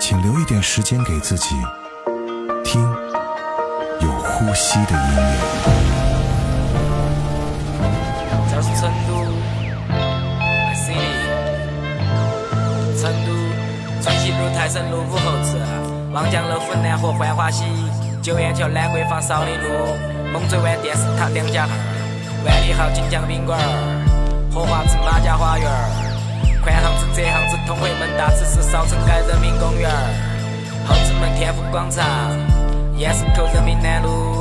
请留一点时间给自己，听有呼吸的音乐。这是成都，I see it。成都春熙路、泰升路、武侯祠、望江楼、府南河、浣花溪、九眼桥、南桂坊、少林路、猛追湾电视塔两家巷、万里豪锦江宾馆、荷花池马家花园、宽巷子、窄巷子、通惠门、大慈寺、少城街人民公园、后直门天府广场、燕市口人民南路。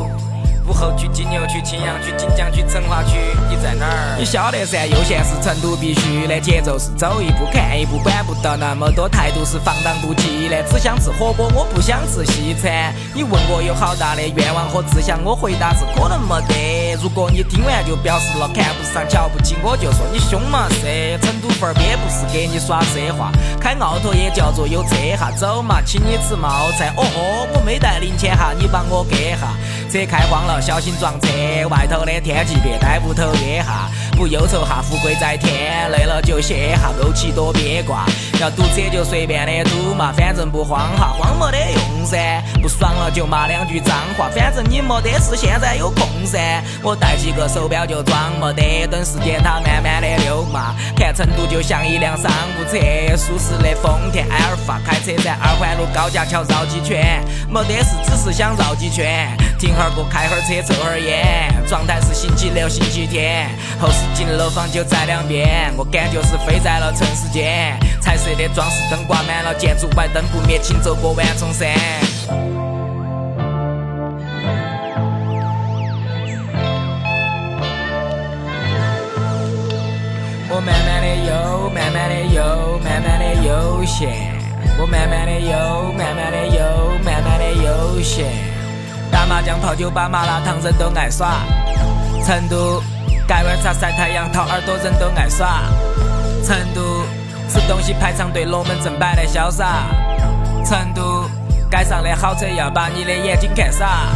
武侯区、金牛区、青羊区、锦江区、成华区，你在哪儿？你晓得噻，悠闲是成都必须的节奏是走一步看一步，管不到那么多，态度是放荡不羁的。只想吃火锅，我不想吃西餐。你问我有好大的愿望和志向，我回答是可能没得。如果你听完就表示了看不上、瞧不起，我就说你凶嘛噻。成都范儿也不是给你耍奢华，开奥拓也叫做有车哈。走嘛，请你吃冒菜。哦豁，我没带零钱哈，你帮我给哈。车开慌了，小心撞车。外头的天气别呆屋头憋哈，不忧愁哈，富贵在天。累了就歇哈，枸杞多别挂。要堵车就随便的堵嘛，反正不慌哈，慌没得用噻。不爽了就骂两句脏话，反正你没得事，现在有空噻。我带几个手表就装没得，等时间它慢慢的溜嘛。看成都就像一辆商务车，舒适的丰田埃尔法，开车在二环路高架桥绕几圈，没得事，只是想绕几圈。停会儿歌，开会儿车，抽会儿烟，状态是星期六、星期天。后视镜楼房就在两边，我感觉是飞在了城市间。彩色的装饰灯挂满了建筑外，灯不灭，请走过万重山。我慢慢的游，慢慢的游，慢慢的悠闲。我慢慢的游，慢慢的游，慢慢的悠闲。打麻将、泡酒吧、麻辣烫，人都爱耍。成都盖碗茶、晒太阳、掏耳朵，人都爱耍。成都吃东西排长队，龙门阵摆的潇洒。成都街上的好车要把你的眼睛看傻。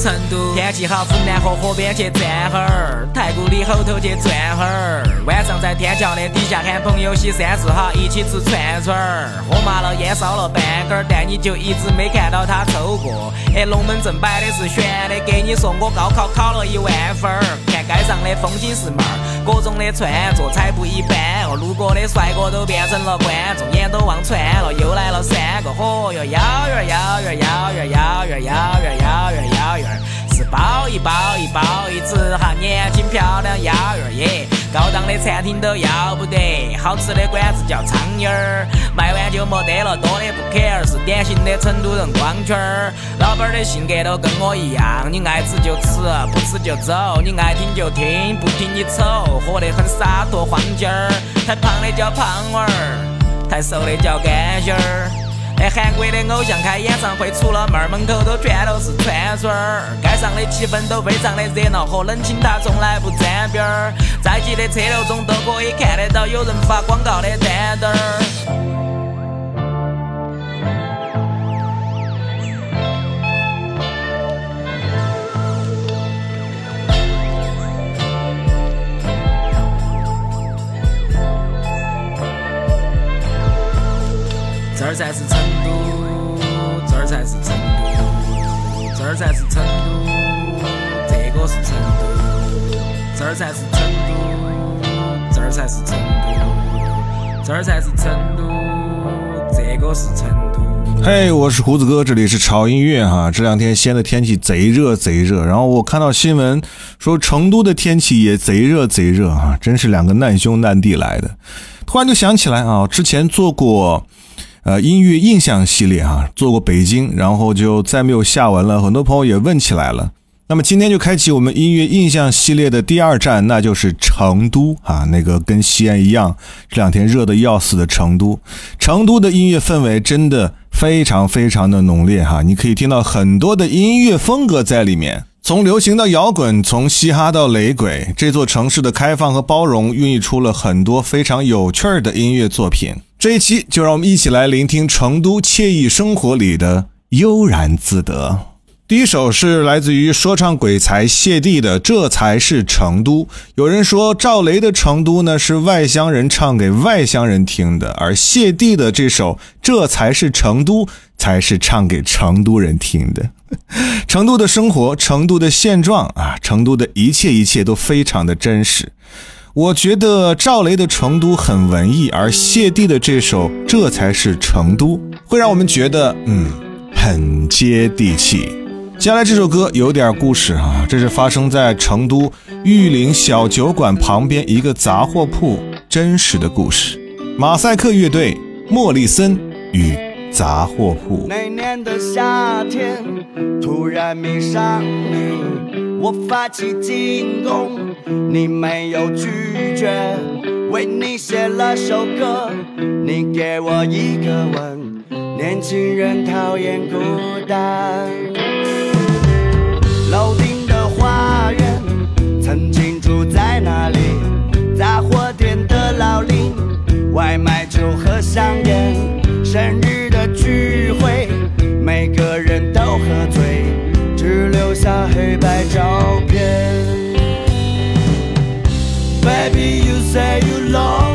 成都。天气好，府南河河边去转会儿，太古里后头去转会儿，晚上在天桥的底下喊朋友洗三次哈，一起吃串串儿，喝麻了烟烧了半根儿，但你就一直没看到他抽过。哎，龙门阵摆的是悬的，给你说我高考考了一万分儿，看街上的风景是嘛儿，各种的穿着才不一般哦，路过的帅哥都变成了观众，眼都望穿了，又来了三个，嚯哟，幺儿幺儿幺儿幺儿幺儿幺儿幺儿幺儿。是包一包一包一只哈，年轻漂亮幺儿耶，高档的餐厅都要不得，好吃的馆子叫苍蝇儿，卖完就没得了，多的不 care，是典型的成都人光圈儿。老板的性格都跟我一样，你爱吃就吃，不吃就走，你爱听就听，不听你丑，活得很洒脱晃劲儿。太胖的叫胖娃儿，太瘦的叫干心儿。在，韩国的偶像开演唱会，除了妹儿，门口都全都是串串儿。街上的气氛都非常的热闹，和冷清他从来不沾边儿。在挤的车流中都可以看得到有人发广告的单单儿。这儿才是成，这儿才是成都，这儿才是成都，这个是成都，这儿才是成都，这儿才是成都，这儿才是成都，这个是成都。嘿我是胡子哥，这里是潮音乐哈。这两天西安的天气贼热贼热，然后我看到新闻说成都的天气也贼热贼热啊，真是两个难兄难弟来的。突然就想起来啊，之前做过。呃，音乐印象系列哈、做过北京，然后就再没有下文了。很多朋友也问起来了。那么今天就开启我们音乐印象系列的第二站，那就是成都啊，那个跟西安一样，这两天热的要死的成都。成都的音乐氛围真的非常非常的浓烈哈，你可以听到很多的音乐风格在里面，从流行到摇滚，从嘻哈到雷鬼，这座城市的开放和包容孕育出了很多非常有趣儿的音乐作品。这一期就让我们一起来聆听成都惬意生活里的悠然自得。第一首是来自于说唱鬼才谢帝的《这才是成都》。有人说赵雷的《成都》呢是外乡人唱给外乡人听的，而谢帝的这首《这才是成都》才是唱给成都人听的。成都的生活，成都的现状啊，成都的一切一切都非常的真实。我觉得赵雷的《成都》很文艺，而谢帝的这首《这才是成都》会让我们觉得嗯很接地气。接下来这首歌有点故事啊，这是发生在成都玉林小酒馆旁边一个杂货铺真实的故事。马赛克乐队莫里森与杂货铺。那年的夏天，突然迷上你，我发起进攻，你没有拒绝，为你写了首歌，你给我一个吻。年轻人讨厌孤单。楼顶的花园，曾经住在那里。杂货店的老林，外卖酒和香烟。生日下黑白照片。Baby, you say you lonely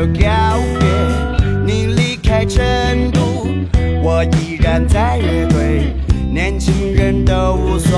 就告别。你离开成都，我依然在乐队。年轻人都无所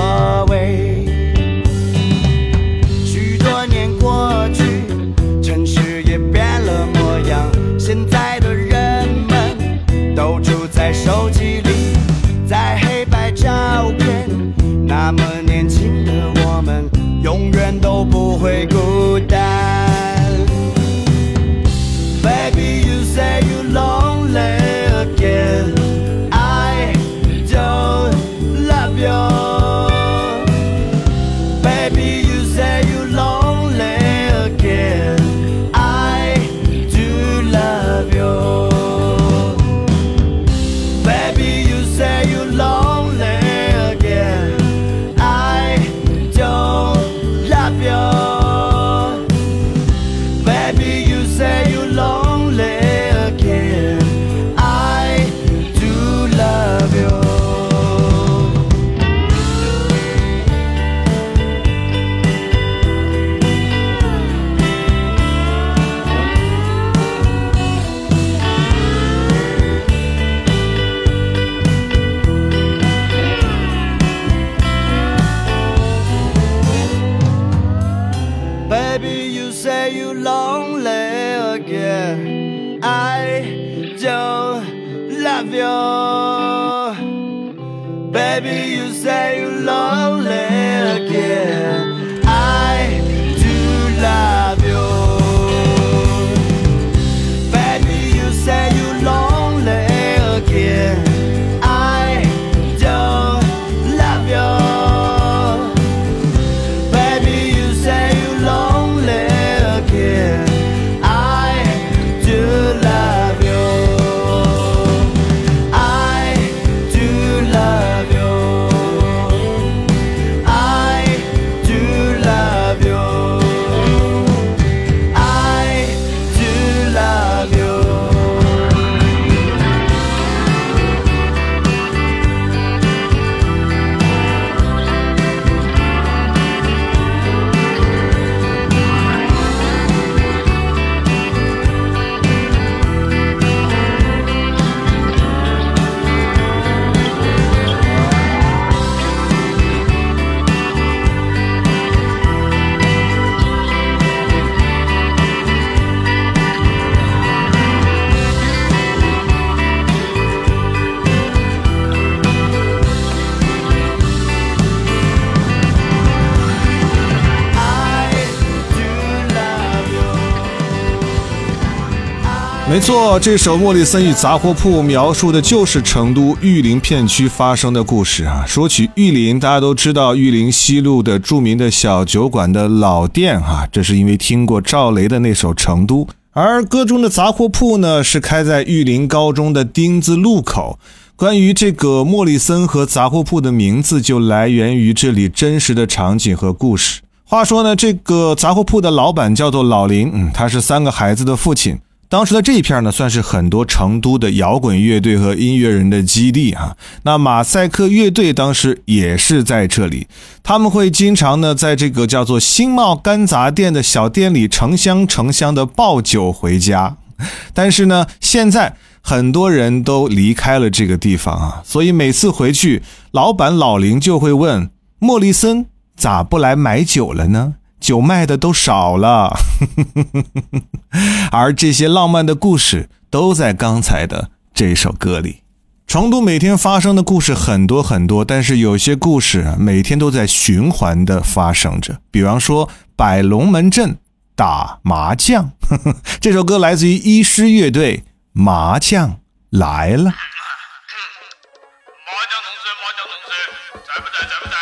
没错，这首《莫里森与杂货铺》描述的就是成都玉林片区发生的故事啊。说起玉林，大家都知道玉林西路的著名的小酒馆的老店啊，这是因为听过赵雷的那首《成都》。而歌中的杂货铺呢，是开在玉林高中的丁字路口。关于这个莫里森和杂货铺的名字，就来源于这里真实的场景和故事。话说呢，这个杂货铺的老板叫做老林，嗯，他是三个孩子的父亲。当时的这一片呢，算是很多成都的摇滚乐队和音乐人的基地啊。那马赛克乐队当时也是在这里，他们会经常呢，在这个叫做新茂干杂店的小店里成箱成箱的抱酒回家。但是呢，现在。很多人都离开了这个地方啊，所以每次回去，老板老林就会问莫里森咋不来买酒了呢？酒卖的都少了。而这些浪漫的故事都在刚才的这首歌里。成都每天发生的故事很多很多，但是有些故事每天都在循环的发生着。比方说摆龙门阵打麻将，这首歌来自于医师乐队。麻将来了。麻将同志，麻将同志，在不在？在不在？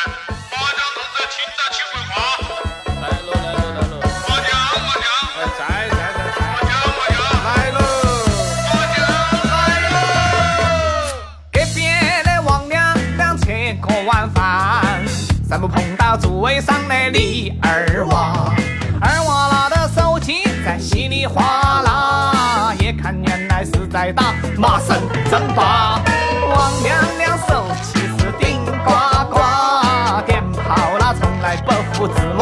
么碰到座位上的李二娃？二娃拿的手机在稀里哗啦，一看原来是在打麻神争霸。王娘娘手气是顶呱呱，点炮那从来不服自我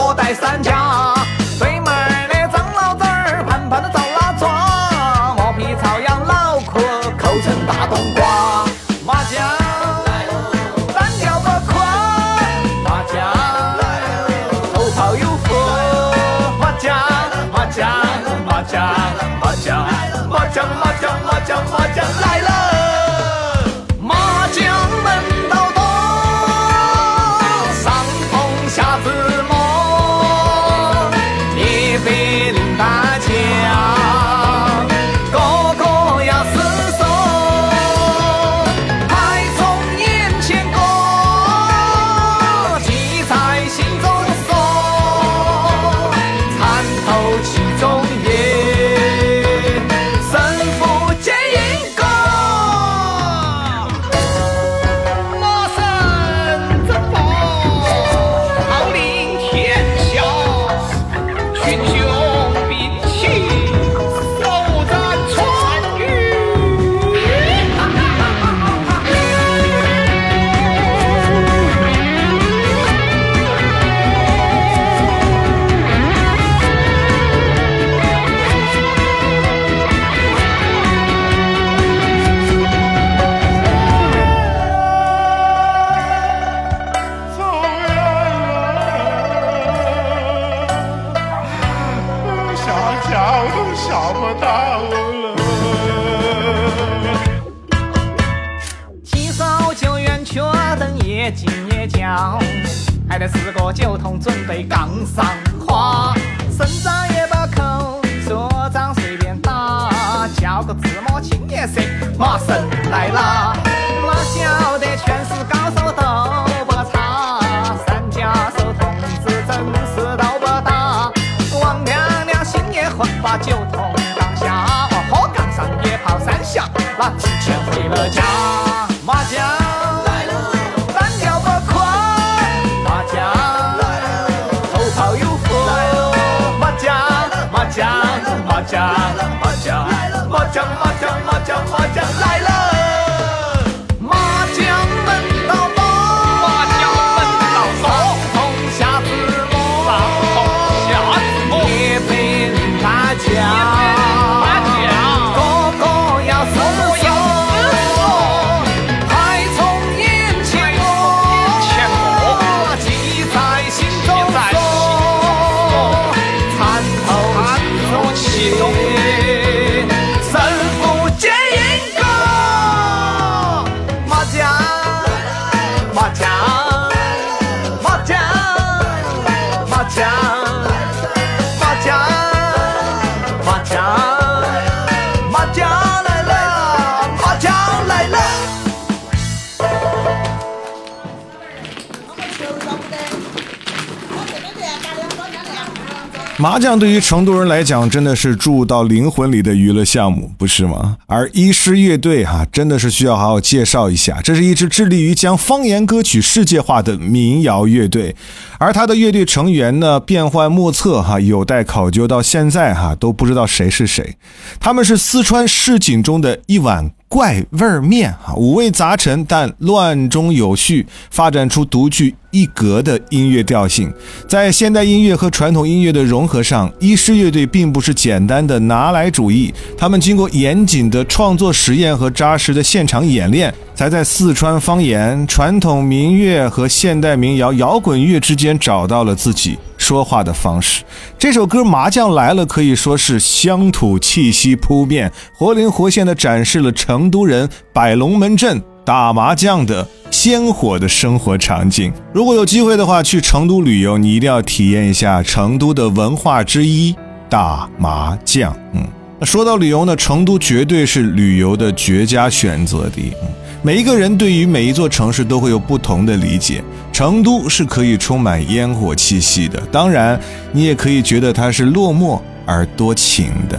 麻将对于成都人来讲，真的是注入到灵魂里的娱乐项目，不是吗？而医师乐队哈、真的是需要好好介绍一下。这是一支致力于将方言歌曲世界化的民谣乐队，而他的乐队成员呢变幻莫测哈、有待考究。到现在哈、都不知道谁是谁。他们是四川市井中的一碗怪味儿面啊，五味杂陈，但乱中有序，发展出独具一格的音乐调性。在现代音乐和传统音乐的融合上，医师乐队并不是简单的拿来主义，他们经过严谨的创作实验和扎实的现场演练，才在四川方言、传统民乐和现代民谣、摇滚乐之间找到了自己说话的方式。这首歌《麻将来了》可以说是乡土气息扑面，活灵活现地展示了成都人摆龙门阵、打麻将的鲜活的生活场景。如果有机会的话，去成都旅游，你一定要体验一下成都的文化之一——打麻将。嗯，那说到旅游呢，成都绝对是旅游的绝佳选择地。嗯每一个人对于每一座城市都会有不同的理解。成都是可以充满烟火气息的，当然，你也可以觉得它是落寞而多情的。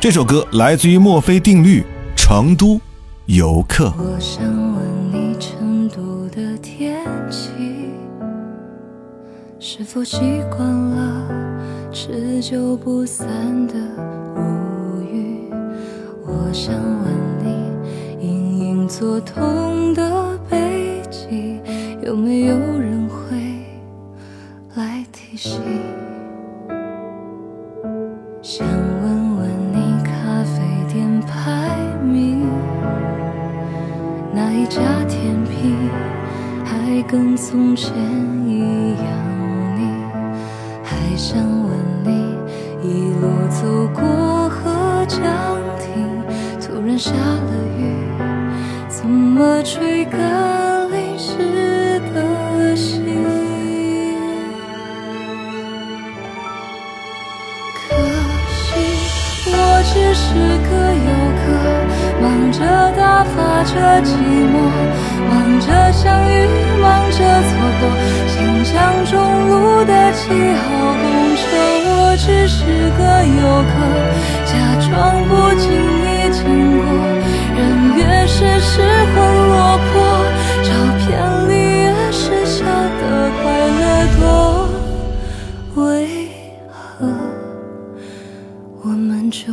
这首歌来自于墨菲定律，《成都游客》。我想问你，成都的天气是否习惯了持久不散的无语？我想问，作痛的背脊，有没有人会来提醒？想问问你，咖啡店排名。哪一家甜品还跟从前一样腻？还想问你，一路走过河江亭，突然下了雨，怎么吹干淋湿的心？可惜我只是个游客，忙着打发着寂寞，忙着相遇，忙着错过，想象中路的七号公车。我只是个游客，假装不经意经过，人越是失魂落魄，照片里越是笑得快乐多。为何我们就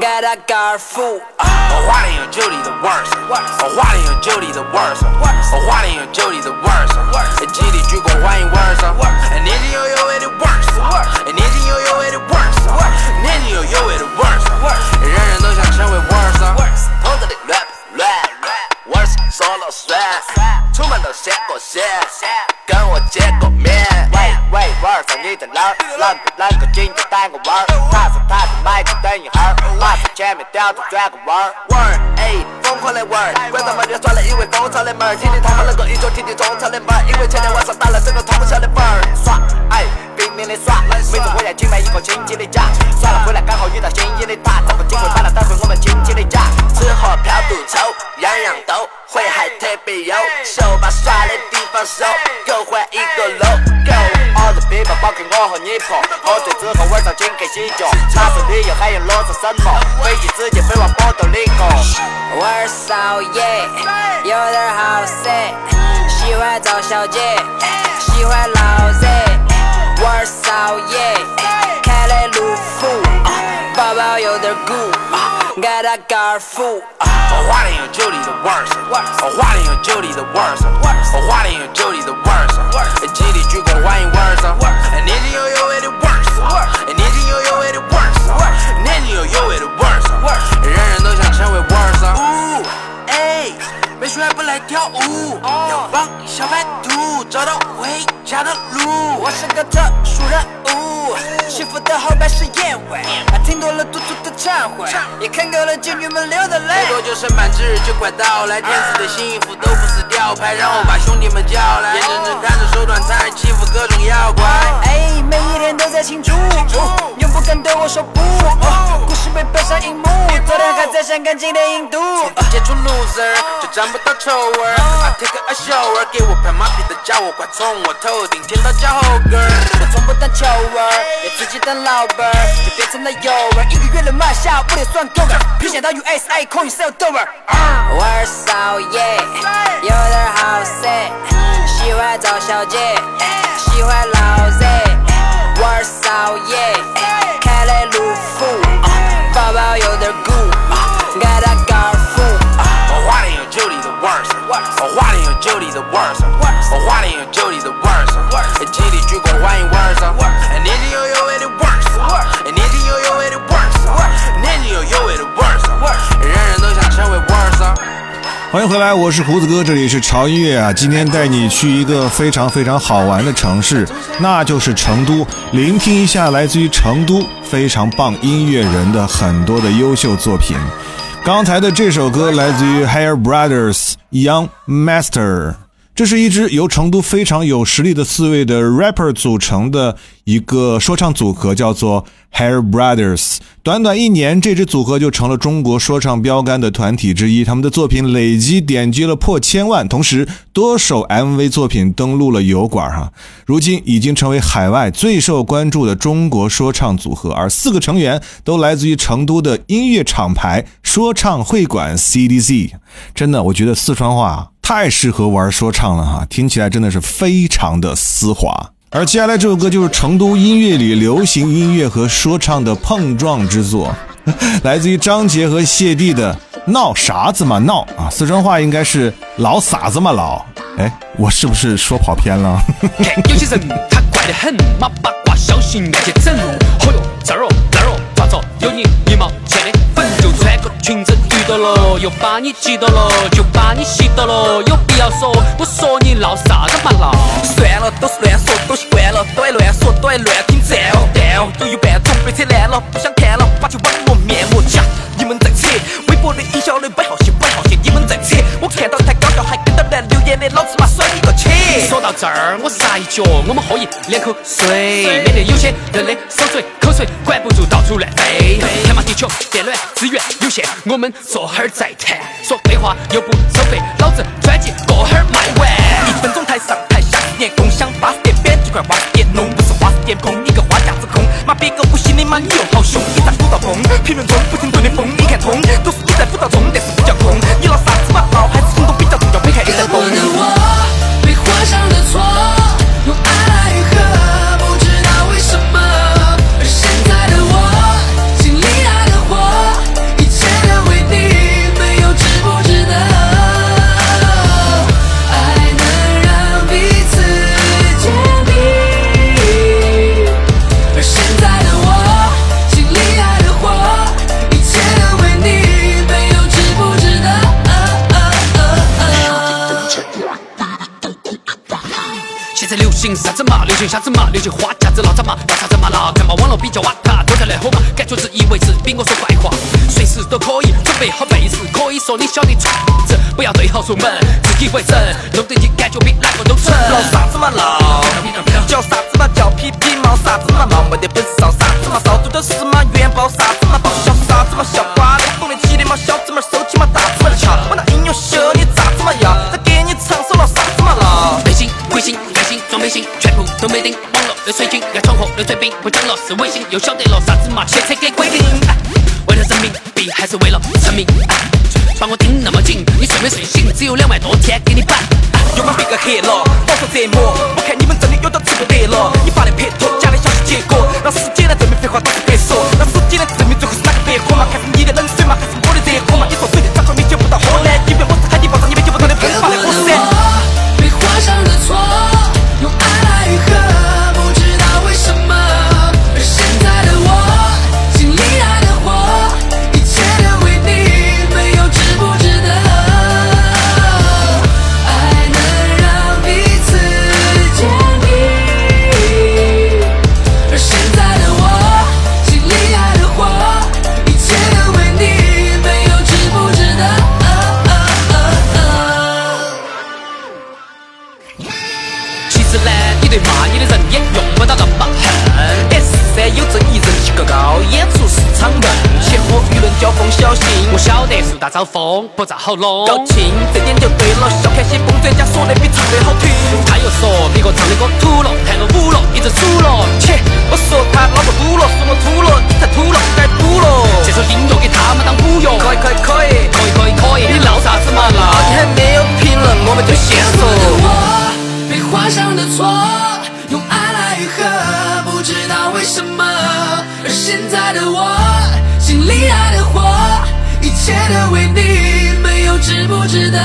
got a 高尔夫。我花莲有九里的 worse，我花莲有九里的 worse，我花莲有九里的 worse，基地鞠躬欢迎 worse，年轻又有味的 worse，年轻又有味的 worse，年轻又有味的 worse，人人都想成为 worse，头子里乱乱，worse 说了算，出门都先过线，跟我见过在哪儿？啷个啷个今天带个弯儿？踏着踏着麦克等一会儿，马上前面吊着转个弯儿。玩儿，哎，疯狂的玩儿，关上房间耍了一位蜂巢的门儿，听听他们能够一脚踢进中场的门儿，因为前天晚上打了整个通宵的班儿。耍，哎，拼命的耍，每次回来请买一个星期的假，耍了回来刚好遇到心仪的他，找个机会把他带回我们亲戚的家，吃喝嫖赌抽，样样都会，还特别有，手把耍的地方收，够换一个 logo。all the people 包括我和你婆，喝醉之后晚上请客洗脚，哪是旅游还用裸着什么？飞机直接飞往波多黎各。玩少爷，有点好色，喜欢找小姐，喜欢老 Z。玩少爷，开了路虎，包包有点鼓，got a 高尔夫。我花莲有酒里的 worse，我花莲有酒里的 worse，我花莲有酒里的 worse，基地鞠躬欢迎 worse，年轻又有味的 worse，年轻又有味的 worse，年轻又有味的 worse，人人都想成为 worse。呜，哎，没事还不来跳舞，要帮小白兔找到回家的路。我是个特殊人物，幸福的后半是宴会，还听多了嘟嘟的忏悔，也看够了妓女们流的泪最。多久，审判之日就快到来，天赐的幸福都不是吊牌，让我把兄弟们叫来，眼睁睁看着手短残忍欺负各种妖怪。哎，每一天都在庆祝，永不敢对我说不。故事被搬上荧幕，昨天还在香港，今天印度。接触 loser 就沾不到臭味儿，I take a shower，给我拍马屁的家伙快从我头顶舔到脚后跟。我从不当球儿，也自己当老板儿，就变成了诱饵。一个月的卖下，五点算够了。偏想到 USA 空运 sell 豆儿。玩少爷，有点好色，喜欢找小姐，喜欢老 Z。玩少爷，开来路虎，包包有点鼓，got a 高尔夫。我花莲有九里的 worse，我花莲有九里的 worse，我花莲有九里的 worse，基地鞠躬欢迎 worse，年轻又有味的 worse，年轻又有味的 worse，年轻又有味的 worse，人人都想成为 w o r s。欢迎回来，我是胡子哥，这里是潮音乐啊。今天带你去一个非常非常好玩的城市，那就是成都，聆听一下来自于成都非常棒音乐人的很多的优秀作品。刚才的这首歌来自于 Hair Brothers Young Master，这是一支由成都非常有实力的四位的 rapper 组成的一个说唱组合，叫做 Hair Brothers。短短一年，这支组合就成了中国说唱标杆的团体之一。他们的作品累计点击了破千万，同时多首 MV 作品登陆了油管哈。如今已经成为海外最受关注的中国说唱组合，而四个成员都来自于成都的音乐厂牌说唱会馆 CDC。真的，我觉得四川话太适合玩说唱了哈，听起来真的是非常的丝滑。而接下来这首歌就是成都音乐里流行音乐和说唱的碰撞之作，来自于张杰和谢帝的《闹啥子嘛闹》啊，四川话应该是“老啥子嘛老”。哎，我是不是说跑偏了？有些人他怪得很，马八卦小心别去整。嚯哟，这儿哦那儿哦，抓着有你一毛钱的粉，就穿个裙子了，又把你急到了，就把你吸到了。有必要说，我说你闹啥子嘛闹？算了，都是乱说，都习惯了，都爱乱说，都爱乱听赞哦。但哦，有半总被扯烂了，不想看了，把酒网络面膜夹。你们在扯，微博的营销这儿，我撒一脚，我们喝一两口水，免得有些人的手水口水管不住到处乱飞。看嘛，地球电暖资源有限，我们坐会儿再谈。说废话又不收费，老子专辑过会儿卖完。一分钟台上台下连共享八十点板几块花点弄，不是花式点空一个花架子空。妈别个不信你妈你又好凶，你咋鼓到风？评论中不停顿的风，你看通，都是你在鼓到中，但是啥子嘛？流行啥子嘛？流行花架子闹啥嘛？闹啥子嘛闹？看嘛网络比较瓦塔，都在来火嘛，感觉自以为是，比我说坏话，随时都可以准备好被子，可以说你晓得串子，不要对号入门，自以为真，弄得你感觉比哪个都纯。闹啥子嘛闹？叫啥子嘛叫屁屁毛？啥子嘛毛？没得本事烧啥子嘛烧？做的是嘛元宝？啥子嘛宝？笑啥子嘛笑？瓜微信又晓得了啥子嘛？切菜给鬼掉。大招风，不咋好弄。高清，这点就对了。笑看些疯专家说的比唱的好听。他又说别个唱的歌土了，弹了舞了，一直数了。切，我说他脑壳堵了，说我秃了，你才秃了，该堵了。这首音乐给他们当补药。可以可以可以，可以可以可以，你闹啥子嘛你？还没有评论，我们就先我的说。我被画上的错，用爱来愈合，不知道为什么。而现在的我，心里爱一切都为你，没有值不值得。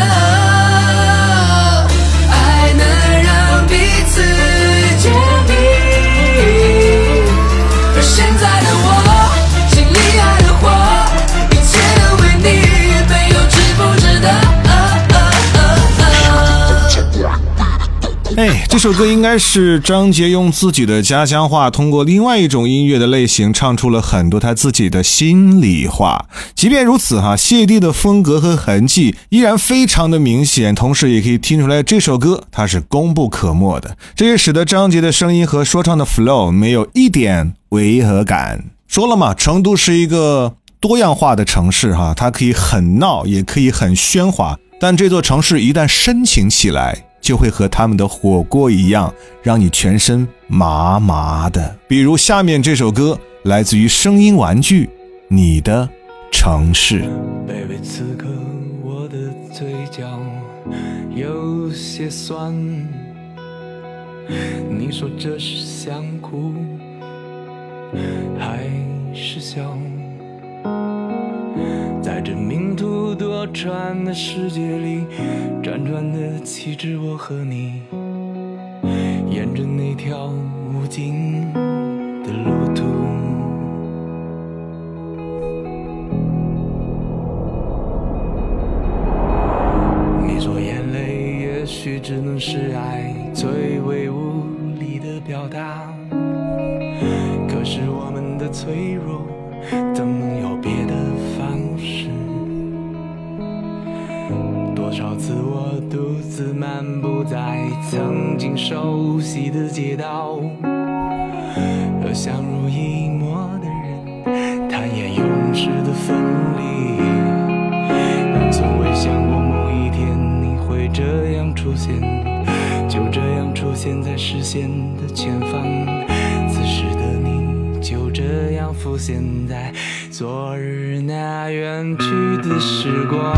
哎，这首歌应该是张杰用自己的家乡话，通过另外一种音乐的类型，唱出了很多他自己的心里话。即便如此，哈，谢帝的风格和痕迹依然非常的明显，同时也可以听出来这首歌它是功不可没的。这也使得张杰的声音和说唱的 flow 没有一点违和感。说了嘛，成都是一个多样化的城市，哈，它可以很闹，也可以很喧哗，但这座城市一旦深情起来。就会和他们的火锅一样，让你全身麻麻的。比如下面这首歌，来自于声音玩具，《你的城市》。Baby，，此刻我的嘴角有些酸。你说这是想哭还是笑？在这命途多舛的世界里，辗转的岂止我和你？沿着那条无尽的路途，你说眼泪也许只能是爱最为无力的表达，可是我们的脆弱。怎能有多少次我独自漫步在曾经熟悉的街道，和相濡以沫的人坦言永世的分离。但从未想过某一天你会这样出现，就这样出现在视线的前方。此时的你就这样浮现在。昨日那远去的时光。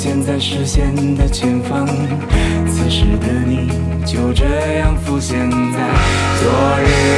现在视线的前方。此时的你。就这样浮现在昨日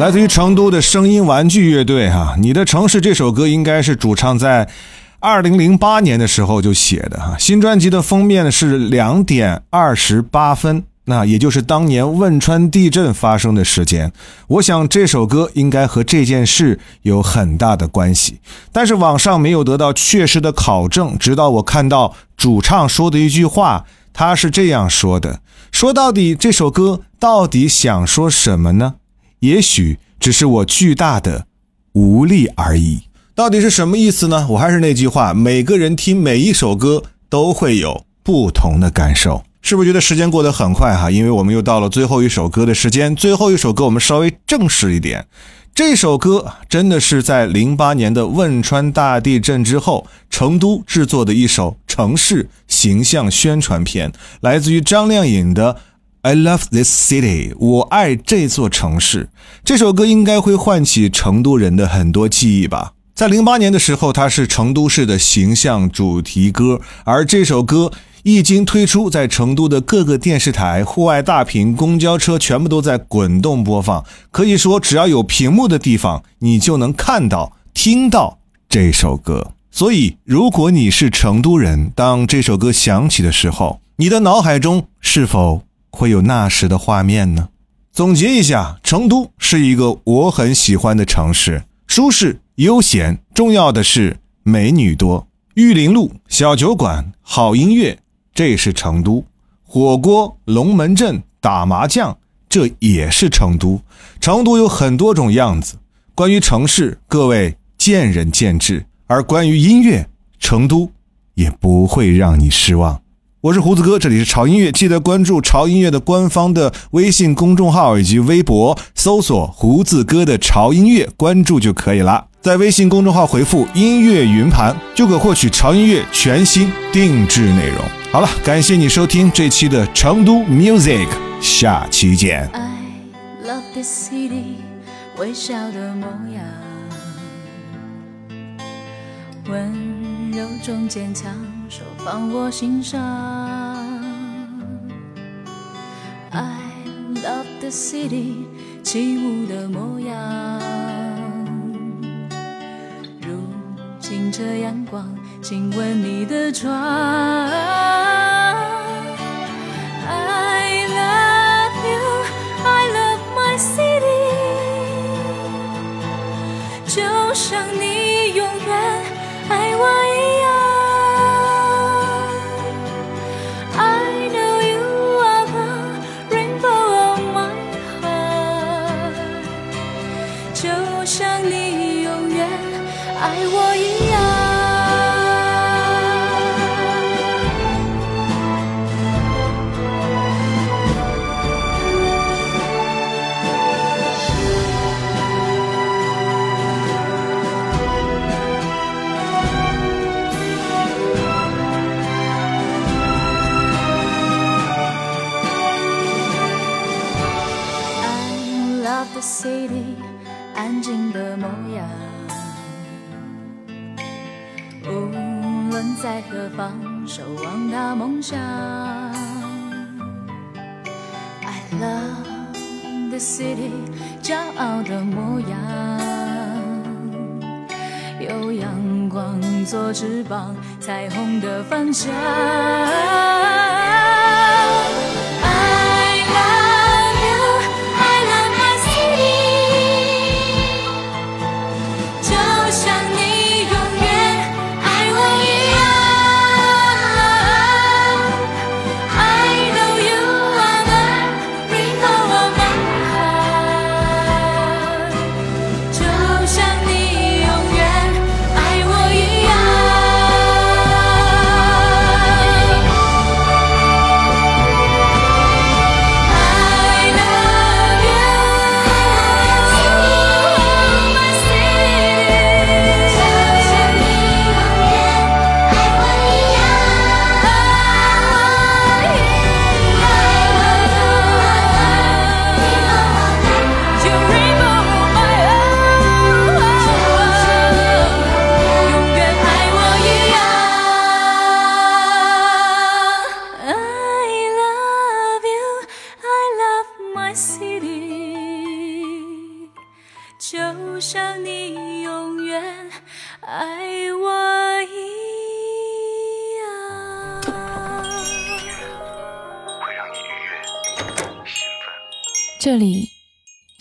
来自于成都的声音玩具乐队哈，你的城市这首歌应该是主唱在二零零八年的时候就写的哈。新专辑的封面是两点二十八分，那也就是当年汶川地震发生的时间。我想这首歌应该和这件事有很大的关系，但是网上没有得到确实的考证。直到我看到主唱说的一句话，他是这样说的：说到底，这首歌到底想说什么呢？也许只是我巨大的无力而已。到底是什么意思呢？我还是那句话，每个人听每一首歌都会有不同的感受。是不是觉得时间过得很快哈？因为我们又到了最后一首歌的时间。最后一首歌我们稍微正式一点。这首歌真的是在零八年的汶川大地震之后，成都制作的一首城市形象宣传片，来自于张靓颖的。I love this city，我爱这座城市。这首歌应该会唤起成都人的很多记忆吧。在零八年的时候，它是成都市的形象主题歌，而这首歌一经推出，在成都的各个电视台、户外大屏、公交车全部都在滚动播放。可以说，只要有屏幕的地方，你就能看到、听到这首歌。所以，如果你是成都人，当这首歌响起的时候，你的脑海中是否？会有那时的画面呢？总结一下，成都是一个我很喜欢的城市，舒适悠闲，重要的是美女多。玉林路小酒馆，好音乐，这是成都。火锅龙门阵，打麻将，这也是成都。成都有很多种样子。关于城市，各位见仁见智；而关于音乐，成都也不会让你失望。我是胡子哥，这里是潮音乐，记得关注潮音乐的官方的微信公众号以及微博，搜索“胡子哥的潮音乐”，关注就可以了。在微信公众号回复“音乐云盘”，就可获取潮音乐全新定制内容。好了，感谢你收听这期的成都 Music，下期见。I love this city，微笑的模样，温柔中坚强，手放我心上。I love the city，起舞的模样，如今这阳光，亲吻你的窗。I love you, I love my city，就像你永远爱我一在何方，守望大梦想。I love the city，骄傲的模样。有阳光做翅膀，彩虹的方向。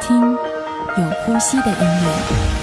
听有呼吸的音乐。